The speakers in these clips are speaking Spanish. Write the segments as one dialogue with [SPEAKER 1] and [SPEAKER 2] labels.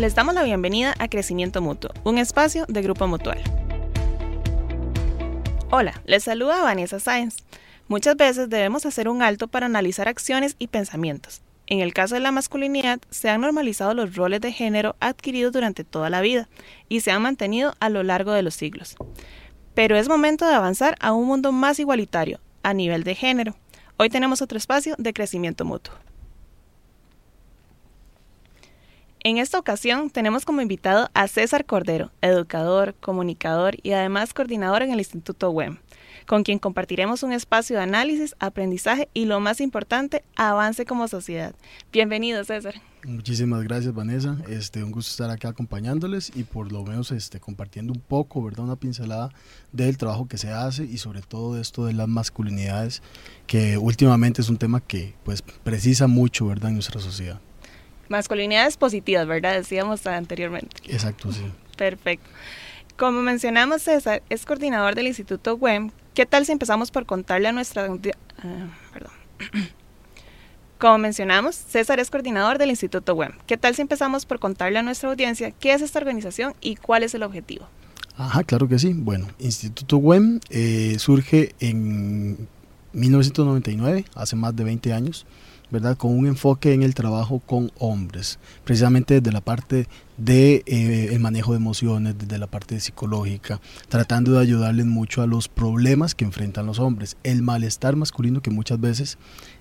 [SPEAKER 1] Les damos la bienvenida a Crecimiento Mutuo, un espacio de Grupo Mutual. Hola, les saluda Vanessa Sáenz. Muchas veces debemos hacer un alto para analizar acciones y pensamientos. En el caso de la masculinidad, se han normalizado los roles de género adquiridos durante toda la vida y se han mantenido a lo largo de los siglos. Pero es momento de avanzar a un mundo más igualitario, a nivel de género. Hoy tenemos otro espacio de crecimiento mutuo. En esta ocasión tenemos como invitado a César Cordero, educador, comunicador y además coordinador en el Instituto WEM, con quien compartiremos un espacio de análisis, aprendizaje y lo más importante, avance como sociedad. Bienvenido, César.
[SPEAKER 2] Muchísimas gracias, Vanessa. Este, un gusto estar acá acompañándoles y por lo menos este, compartiendo un poco, ¿verdad? Una pincelada del trabajo que se hace y sobre todo esto de las masculinidades, que últimamente es un tema que pues precisa mucho, ¿verdad? En nuestra sociedad.
[SPEAKER 1] Masculinidades positivas, ¿verdad? Decíamos anteriormente.
[SPEAKER 2] Exacto, sí.
[SPEAKER 1] Perfecto. Como mencionamos, César es coordinador del Instituto WEM. ¿Qué tal si empezamos por contarle a nuestra... Uh, perdón. Como mencionamos, César es coordinador del Instituto WEM. ¿Qué tal si empezamos por contarle a nuestra audiencia qué es esta organización y cuál es el objetivo?
[SPEAKER 2] Ajá, claro que sí. Bueno, Instituto WEM eh, surge en 1999, hace más de 20 años. ¿Verdad? Con un enfoque en el trabajo con hombres, precisamente desde la parte de eh, el manejo de emociones, desde la parte psicológica, tratando de ayudarles mucho a los problemas que enfrentan los hombres, el malestar masculino que muchas veces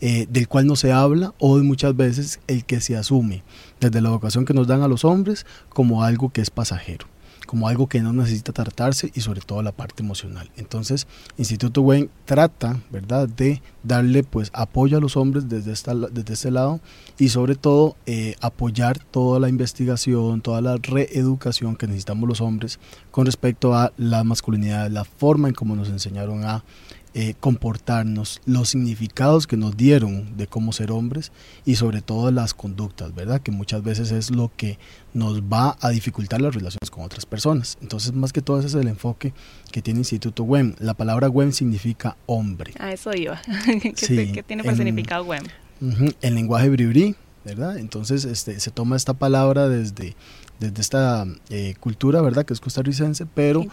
[SPEAKER 2] eh, del cual no se habla o muchas veces el que se asume desde la educación que nos dan a los hombres como algo que es pasajero como algo que no necesita tratarse y sobre todo la parte emocional. Entonces, Instituto Wayne trata, ¿verdad?, de darle pues apoyo a los hombres desde, esta, desde este lado y sobre todo eh, apoyar toda la investigación, toda la reeducación que necesitamos los hombres con respecto a la masculinidad, la forma en cómo nos enseñaron a eh, comportarnos, los significados que nos dieron de cómo ser hombres y sobre todo las conductas, ¿verdad? Que muchas veces es lo que nos va a dificultar las relaciones con otras personas. Entonces, más que todo ese es el enfoque que tiene Instituto WEM. La palabra WEM significa hombre.
[SPEAKER 1] A eso iba. ¿Qué, tiene por significado WEM?
[SPEAKER 2] el lenguaje bribri, ¿verdad? Entonces, este, se toma esta palabra desde desde esta eh, cultura, ¿verdad? Que es costarricense, pero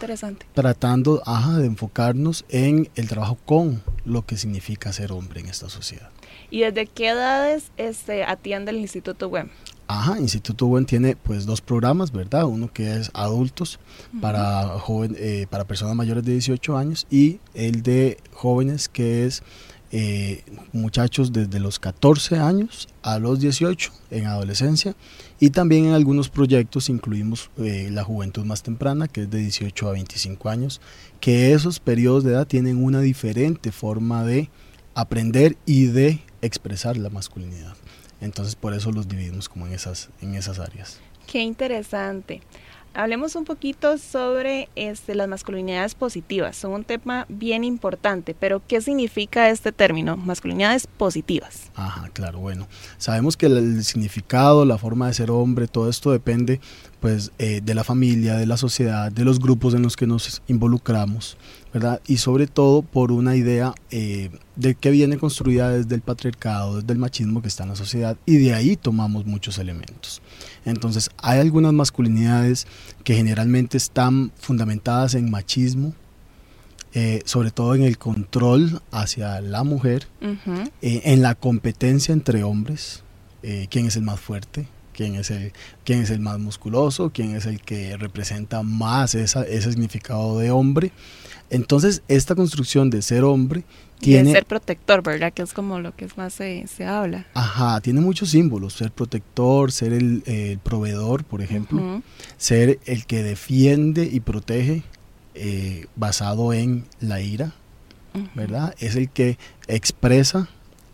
[SPEAKER 2] tratando de enfocarnos en el trabajo con lo que significa ser hombre en esta sociedad.
[SPEAKER 1] ¿Y desde qué edades este, atiende el Instituto WEM?
[SPEAKER 2] Ajá, Instituto WEM tiene pues dos programas, ¿verdad? Uno que es adultos para, joven, eh, para personas mayores de 18 años y el de jóvenes que es eh, muchachos desde los 14 años a los 18 en adolescencia. Y también en algunos proyectos incluimos eh, la juventud más temprana que es de 18 a 25 años que esos periodos de edad tienen una diferente forma de aprender y de expresar la masculinidad. Entonces por eso los dividimos como en esas, en esas áreas.
[SPEAKER 1] Qué interesante Hablemos un poquito sobre este, las masculinidades positivas. Son un tema bien importante, pero ¿qué significa este término, masculinidades positivas?
[SPEAKER 2] Ajá, claro, bueno. Sabemos que el, significado, la forma de ser hombre, todo esto depende pues eh, de la familia, de la sociedad, de los grupos en los que nos involucramos, ¿verdad? Y sobre todo por una idea eh, de que viene construida desde el patriarcado, desde el machismo que está en la sociedad, y de ahí tomamos muchos elementos. Entonces, hay algunas masculinidades que generalmente están fundamentadas en machismo, eh, sobre todo en el control hacia la mujer, en la competencia entre hombres, quién es el más fuerte, quién es el, quién es el más musculoso, quién es el que representa más esa, ese significado de hombre. Entonces, esta construcción de ser hombre tiene...
[SPEAKER 1] de ser protector, ¿verdad? Que es como lo que más se, se habla.
[SPEAKER 2] Ajá, tiene muchos símbolos. Ser protector, ser el, proveedor, por ejemplo. Ser el que defiende y protege eh, basado en la ira, ¿verdad? Es el que expresa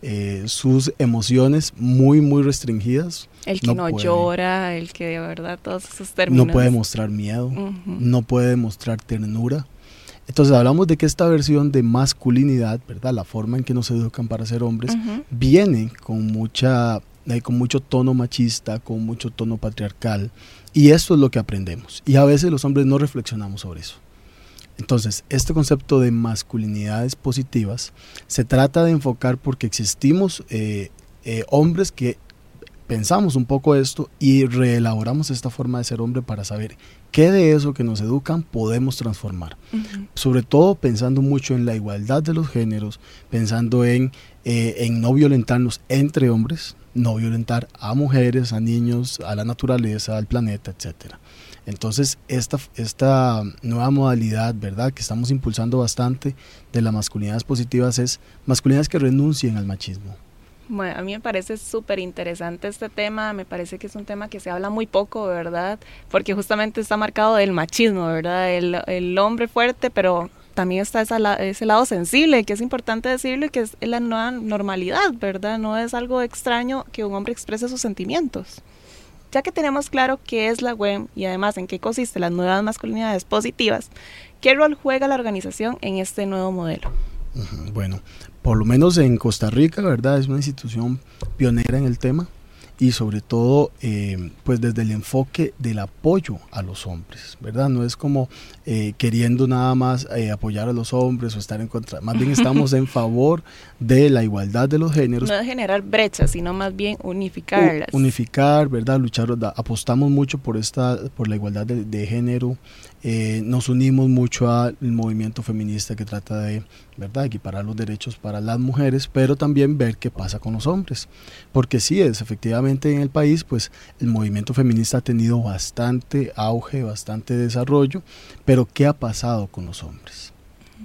[SPEAKER 2] eh, sus emociones muy, muy restringidas.
[SPEAKER 1] El que no, llora, el que de verdad todos esos términos.
[SPEAKER 2] No puede mostrar miedo, no puede mostrar ternura. Entonces hablamos de que esta versión de masculinidad, ¿verdad? La forma en que nos educan para ser hombres, viene con mucha eh, con mucho tono machista, con mucho tono patriarcal, y esto es lo que aprendemos. Y a veces los hombres no reflexionamos sobre eso. Entonces, este concepto de masculinidades positivas se trata de enfocar porque existimos eh, eh, hombres que pensamos un poco esto y reelaboramos esta forma de ser hombre para saber qué de eso que nos educan podemos transformar. Sobre todo pensando mucho en la igualdad de los géneros, pensando en, eh, en no violentarnos entre hombres, no violentar a mujeres, a niños, a la naturaleza, al planeta, etcétera. Entonces, esta, esta nueva modalidad, ¿verdad?, que estamos impulsando bastante de las masculinidades positivas es masculinidades que renuncien al machismo.
[SPEAKER 1] Bueno, a mí me parece súper interesante este tema, me parece que es un tema que se habla muy poco, ¿verdad? Porque justamente está marcado del machismo, ¿verdad? El, el hombre fuerte, pero también está ese lado sensible, que es importante decirlo y que es la nueva normalidad, ¿verdad? No es algo extraño que un hombre exprese sus sentimientos. Ya que tenemos claro qué es la WEM y además en qué consiste las nuevas masculinidades positivas, ¿qué rol juega la organización en este nuevo modelo?
[SPEAKER 2] Bueno, por lo menos en Costa Rica, ¿verdad? Es una institución pionera en el tema y sobre todo eh, pues desde el enfoque del apoyo a los hombres, ¿verdad? No es como eh, queriendo nada más eh, apoyar a los hombres o estar en contra, más bien estamos en favor de la igualdad de los géneros.
[SPEAKER 1] No de generar brechas, sino más bien unificarlas.
[SPEAKER 2] unificar, ¿verdad? Luchar, apostamos mucho por, esta, por la igualdad de, de género, eh, nos unimos mucho al movimiento feminista que trata de ¿verdad? equiparar los derechos para las mujeres, pero también ver qué pasa con los hombres. Porque sí es, efectivamente en el país, pues el movimiento feminista ha tenido bastante auge, bastante desarrollo, pero ¿qué ha pasado con los hombres?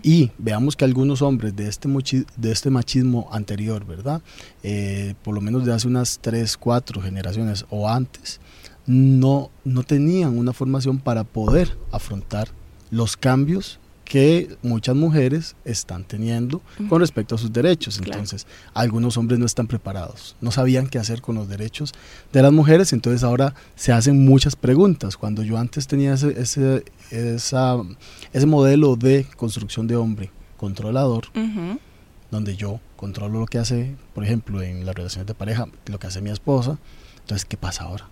[SPEAKER 2] Y veamos que algunos hombres de este, de este machismo anterior, ¿verdad? Eh, por lo menos de hace unas 3, 4 generaciones o antes, no, no tenían una formación para poder afrontar los cambios que muchas mujeres están teniendo con respecto a sus derechos. Entonces, algunos hombres no están preparados, no sabían qué hacer con los derechos de las mujeres, entonces ahora se hacen muchas preguntas. Cuando yo antes tenía ese, ese, ese modelo de construcción de hombre controlador, donde yo controlo lo que hace, por ejemplo, en las relaciones de pareja, lo que hace mi esposa, entonces, ¿qué pasa ahora?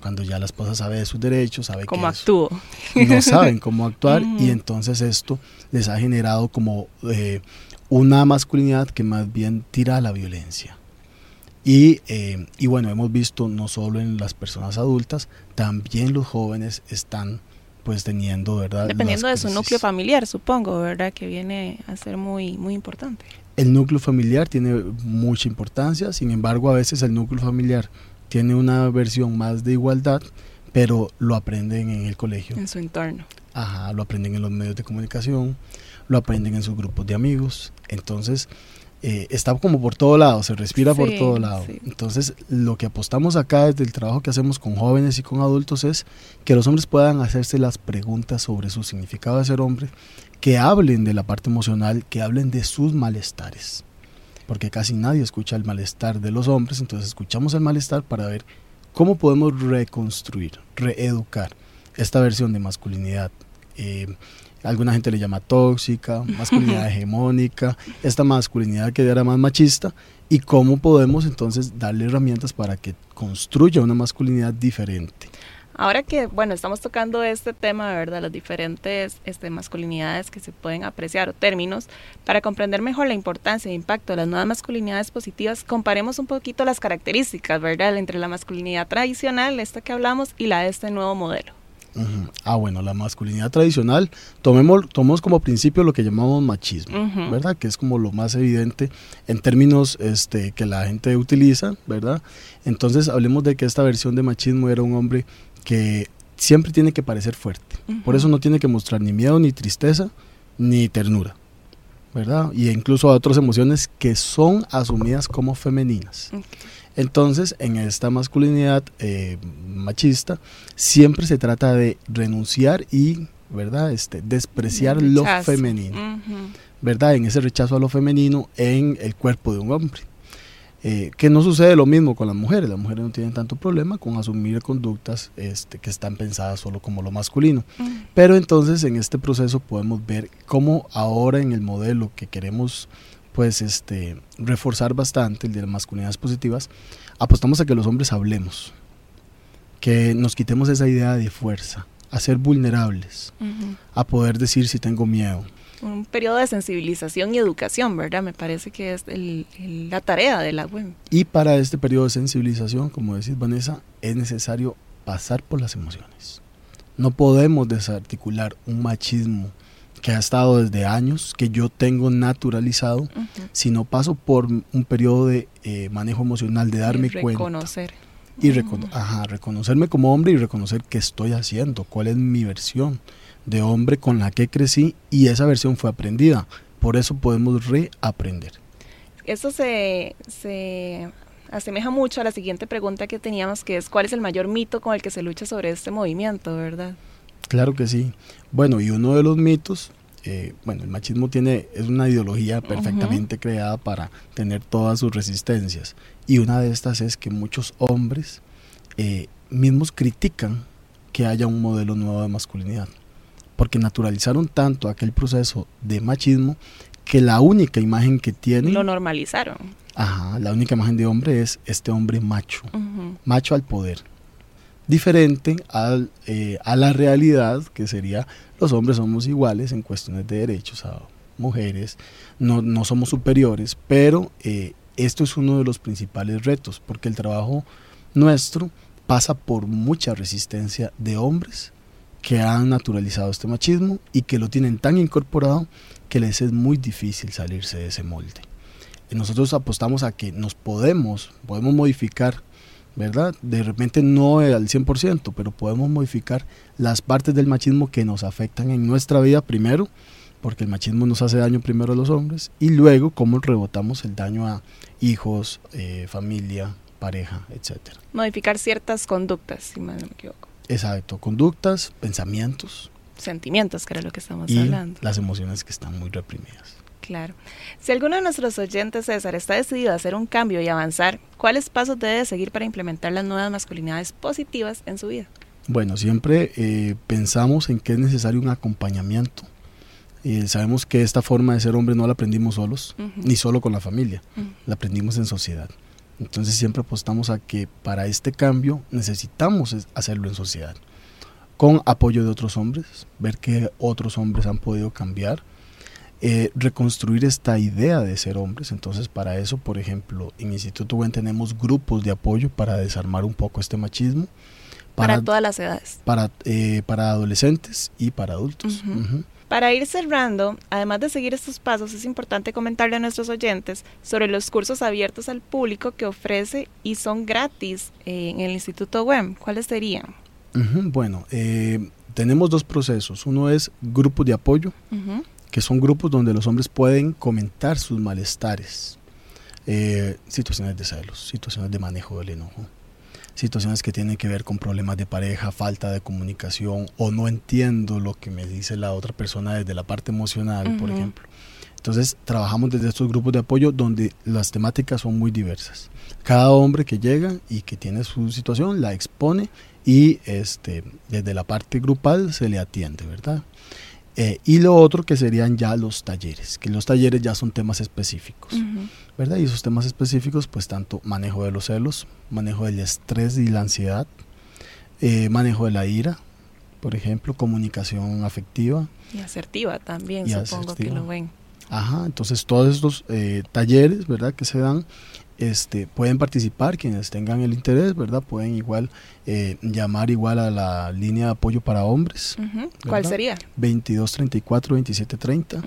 [SPEAKER 2] Cuando ya la esposa sabe de sus derechos, sabe
[SPEAKER 1] cómo actúo.
[SPEAKER 2] No saben cómo actuar y entonces esto les ha generado como eh, una masculinidad que más bien tira a la violencia. Y, eh, y, bueno, hemos visto no solo en las personas adultas, también los jóvenes están pues teniendo, ¿verdad?
[SPEAKER 1] Dependiendo de su núcleo familiar, supongo, ¿verdad? Que viene a ser muy, muy importante.
[SPEAKER 2] El núcleo familiar tiene mucha importancia, sin embargo, a veces el núcleo familiar tiene una versión más de igualdad, pero lo aprenden en el colegio.
[SPEAKER 1] En su entorno.
[SPEAKER 2] Ajá, lo aprenden en los medios de comunicación, lo aprenden en sus grupos de amigos. Entonces, eh, está como por todo lado, se respira por todo lado. Entonces, lo que apostamos acá desde el trabajo que hacemos con jóvenes y con adultos es que los hombres puedan hacerse las preguntas sobre su significado de ser hombre, que hablen de la parte emocional, que hablen de sus malestares porque casi nadie escucha el malestar de los hombres, entonces escuchamos el malestar para ver cómo podemos reconstruir, reeducar esta versión de masculinidad. Eh, alguna gente le llama tóxica, masculinidad hegemónica, esta masculinidad que era más machista, y cómo podemos entonces darle herramientas para que construya una masculinidad diferente.
[SPEAKER 1] Ahora que, bueno, estamos tocando este tema, ¿verdad? Las diferentes este, masculinidades que se pueden apreciar o términos, para comprender mejor la importancia e impacto de las nuevas masculinidades positivas, comparemos un poquito las características, ¿verdad? Entre la masculinidad tradicional, esta que hablamos, y la de este nuevo modelo.
[SPEAKER 2] Ah, bueno, la masculinidad tradicional, tomemos, tomemos como principio lo que llamamos machismo, ¿verdad? Que es como lo más evidente en términos este, que la gente utiliza, ¿verdad? Entonces hablemos de que esta versión de machismo era un hombre que siempre tiene que parecer fuerte. Por eso no tiene que mostrar ni miedo, ni tristeza, ni ternura. ¿Verdad? Y incluso otras emociones que son asumidas como femeninas. Entonces, en esta masculinidad eh, machista, siempre se trata de renunciar y, ¿verdad? Este, despreciar lo femenino. ¿Verdad? En ese rechazo a lo femenino en el cuerpo de un hombre. Eh, que no sucede lo mismo con las mujeres. Las mujeres no tienen tanto problema con asumir conductas este, que están pensadas solo como lo masculino. Mm. Pero entonces en este proceso podemos ver cómo ahora en el modelo que queremos pues este reforzar bastante, el de las masculinidades positivas, apostamos a que los hombres hablemos, que nos quitemos esa idea de fuerza, a ser vulnerables, a poder decir si tengo miedo,
[SPEAKER 1] un periodo de sensibilización y educación, ¿verdad? Me parece que es la tarea de la web.
[SPEAKER 2] Y para este periodo de sensibilización, como decís Vanessa, es necesario pasar por las emociones. No podemos desarticular un machismo que ha estado desde años, que yo tengo naturalizado, si no paso por un periodo de eh, manejo emocional, de darme y
[SPEAKER 1] reconocer.
[SPEAKER 2] cuenta. Y reconocerme como hombre y reconocer qué estoy haciendo, cuál es mi versión de hombre con la que crecí y esa versión fue aprendida. Por eso podemos reaprender.
[SPEAKER 1] Esto se, se asemeja mucho a la siguiente pregunta que teníamos, que es ¿cuál es el mayor mito con el que se lucha sobre este movimiento, verdad?
[SPEAKER 2] Claro que sí. Bueno, y uno de los mitos, eh, bueno, el machismo tiene, es una ideología perfectamente creada para tener todas sus resistencias. Y una de estas es que muchos hombres eh, mismos critican que haya un modelo nuevo de masculinidad porque naturalizaron tanto aquel proceso de machismo que la única imagen que tienen...
[SPEAKER 1] Lo normalizaron.
[SPEAKER 2] Ajá, la única imagen de hombre es este hombre macho, macho al poder. Diferente eh, a la realidad que sería los hombres somos iguales en cuestiones de derechos a mujeres, no, no somos superiores, pero eh, esto es uno de los principales retos, porque el trabajo nuestro pasa por mucha resistencia de hombres que han naturalizado este machismo y que lo tienen tan incorporado que les es muy difícil salirse de ese molde. Y nosotros apostamos a que nos podemos, podemos modificar, ¿verdad? De repente no al 100%, pero podemos modificar las partes del machismo que nos afectan en nuestra vida primero, porque el machismo nos hace daño primero a los hombres, y luego cómo rebotamos el daño a hijos, eh, familia, pareja, etc.
[SPEAKER 1] Modificar ciertas conductas, si no me equivoco.
[SPEAKER 2] Exacto, conductas, pensamientos.
[SPEAKER 1] Sentimientos, que era lo que estamos
[SPEAKER 2] y
[SPEAKER 1] hablando.
[SPEAKER 2] Las emociones que están muy reprimidas.
[SPEAKER 1] Claro. Si alguno de nuestros oyentes, César, está decidido a hacer un cambio y avanzar, ¿cuáles pasos debe seguir para implementar las nuevas masculinidades positivas en su vida?
[SPEAKER 2] Bueno, siempre eh, pensamos en que es necesario un acompañamiento. Eh, sabemos que esta forma de ser hombre no la aprendimos solos, ni solo con la familia, la aprendimos en sociedad. Entonces siempre apostamos a que para este cambio necesitamos hacerlo en sociedad, con apoyo de otros hombres, ver que otros hombres han podido cambiar, eh, reconstruir esta idea de ser hombres. Entonces para eso, por ejemplo, en Instituto WEN tenemos grupos de apoyo para desarmar un poco este machismo.
[SPEAKER 1] Para, todas las edades.
[SPEAKER 2] Para, eh, para adolescentes y para adultos.
[SPEAKER 1] Para ir cerrando, además de seguir estos pasos, es importante comentarle a nuestros oyentes sobre los cursos abiertos al público que ofrece y son gratis eh, en el Instituto WEM. ¿Cuáles serían?
[SPEAKER 2] bueno, eh, tenemos dos procesos. Uno es grupos de apoyo, que son grupos donde los hombres pueden comentar sus malestares, eh, situaciones de celos, situaciones de manejo del enojo situaciones que tienen que ver con problemas de pareja, falta de comunicación o no entiendo lo que me dice la otra persona desde la parte emocional, por ejemplo. Entonces trabajamos desde estos grupos de apoyo donde las temáticas son muy diversas. Cada hombre que llega y que tiene su situación la expone y este, desde la parte grupal se le atiende, ¿verdad? Eh, y lo otro que serían ya los talleres, que los talleres ya son temas específicos, ¿verdad? Y esos temas específicos, pues tanto manejo de los celos, manejo del estrés y la ansiedad, eh, manejo de la ira, por ejemplo, comunicación afectiva.
[SPEAKER 1] Y asertiva también, supongo que lo ven.
[SPEAKER 2] Ajá, entonces todos estos eh, talleres, ¿verdad? Que se dan este, pueden participar quienes tengan el interés, ¿verdad? Pueden igual eh, llamar igual a la línea de apoyo para hombres.
[SPEAKER 1] ¿Cuál sería?
[SPEAKER 2] 2234 2730,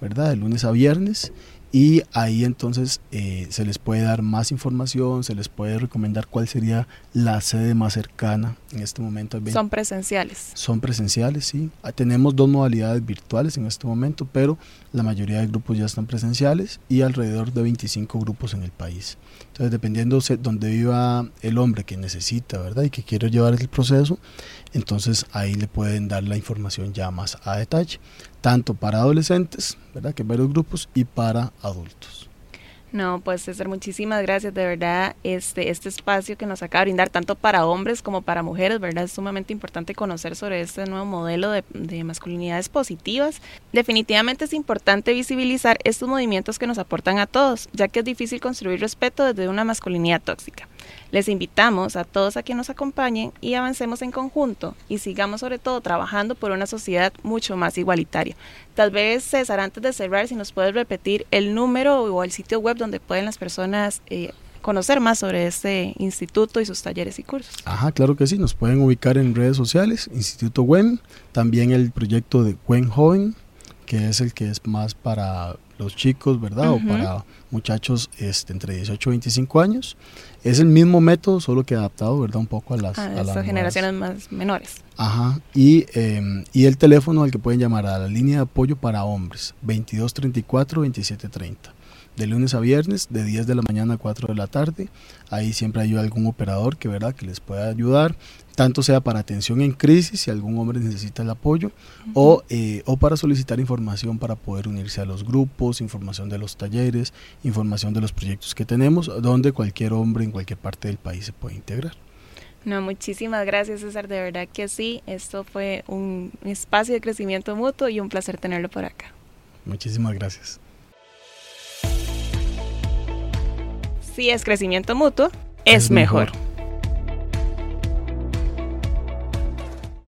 [SPEAKER 2] ¿verdad? De lunes a viernes y ahí entonces eh, se les puede dar más información, se les puede recomendar cuál sería la sede más cercana en este momento.
[SPEAKER 1] Son presenciales.
[SPEAKER 2] Son presenciales, sí. Ah, tenemos dos modalidades virtuales en este momento, pero la mayoría de grupos ya están presenciales y alrededor de 25 grupos en el país. Entonces, dependiendo de donde viva el hombre que necesita, ¿verdad? Y que quiere llevar el proceso, entonces ahí le pueden dar la información ya más a detalle, tanto para adolescentes, ¿verdad? Que varios grupos, y para adultos.
[SPEAKER 1] No, pues César, muchísimas gracias. De verdad, este, este espacio que nos acaba de brindar, tanto para hombres como para mujeres, ¿verdad? Es sumamente importante conocer sobre este nuevo modelo de, de masculinidades positivas. Definitivamente es importante visibilizar estos movimientos que nos aportan a todos, ya que es difícil construir respeto desde una masculinidad tóxica. Les invitamos a todos a que nos acompañen y avancemos en conjunto y sigamos sobre todo trabajando por una sociedad mucho más igualitaria. Tal vez, César, antes de cerrar, si nos puedes repetir el número o el sitio web donde pueden las personas eh, conocer más sobre este instituto y sus talleres y cursos.
[SPEAKER 2] Ajá, claro que sí, nos pueden ubicar en redes sociales, Instituto WEM, también el proyecto de WEM Joven, que es el que es más para los chicos, ¿verdad? O para muchachos este, entre 18 y 25 años. Es el mismo método, solo que adaptado, ¿verdad? Un poco a las,
[SPEAKER 1] a las generaciones más menores.
[SPEAKER 2] Ajá. Y, em, y el teléfono al que pueden llamar a la línea de apoyo para hombres, 2234 2730 de lunes a viernes, de 10 de la mañana a 4 de la tarde. Ahí siempre hay algún operador que, ¿verdad? que les pueda ayudar, tanto sea para atención en crisis, si algún hombre necesita el apoyo, o, eh, o para solicitar información para poder unirse a los grupos, información de los talleres, información de los proyectos que tenemos, donde cualquier hombre en cualquier parte del país se puede integrar.
[SPEAKER 1] No, muchísimas gracias César, de verdad que sí, esto fue un espacio de crecimiento mutuo y un placer tenerlo por acá.
[SPEAKER 2] Muchísimas gracias.
[SPEAKER 1] si es crecimiento mutuo, es, mejor.